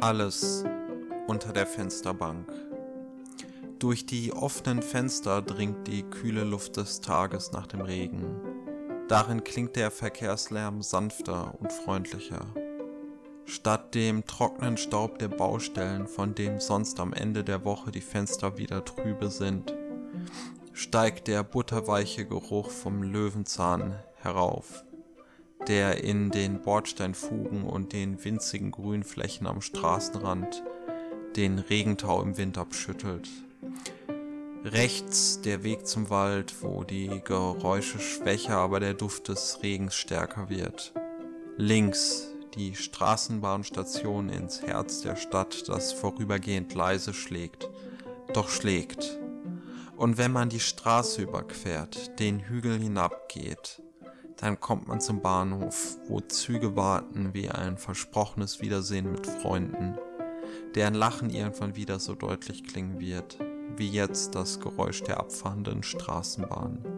Alles unter der Fensterbank. Durch die offenen Fenster dringt die kühle Luft des Tages nach dem Regen. Darin klingt der Verkehrslärm sanfter und freundlicher. Statt dem trockenen Staub der Baustellen, von dem sonst am Ende der Woche die Fenster wieder trübe sind, steigt der butterweiche Geruch vom Löwenzahn herauf, der in den Bordsteinfugen und den winzigen Grünflächen am Straßenrand den Regentau im Wind abschüttelt. Rechts der Weg zum Wald, wo die Geräusche schwächer, aber der Duft des Regens stärker wird. Links die Straßenbahnstation ins Herz der Stadt, das vorübergehend leise schlägt, doch schlägt. Und wenn man die Straße überquert, den Hügel hinabgeht, dann kommt man zum Bahnhof, wo Züge warten wie ein versprochenes Wiedersehen mit Freunden, deren Lachen irgendwann wieder so deutlich klingen wird, wie jetzt das Geräusch der abfahrenden Straßenbahn.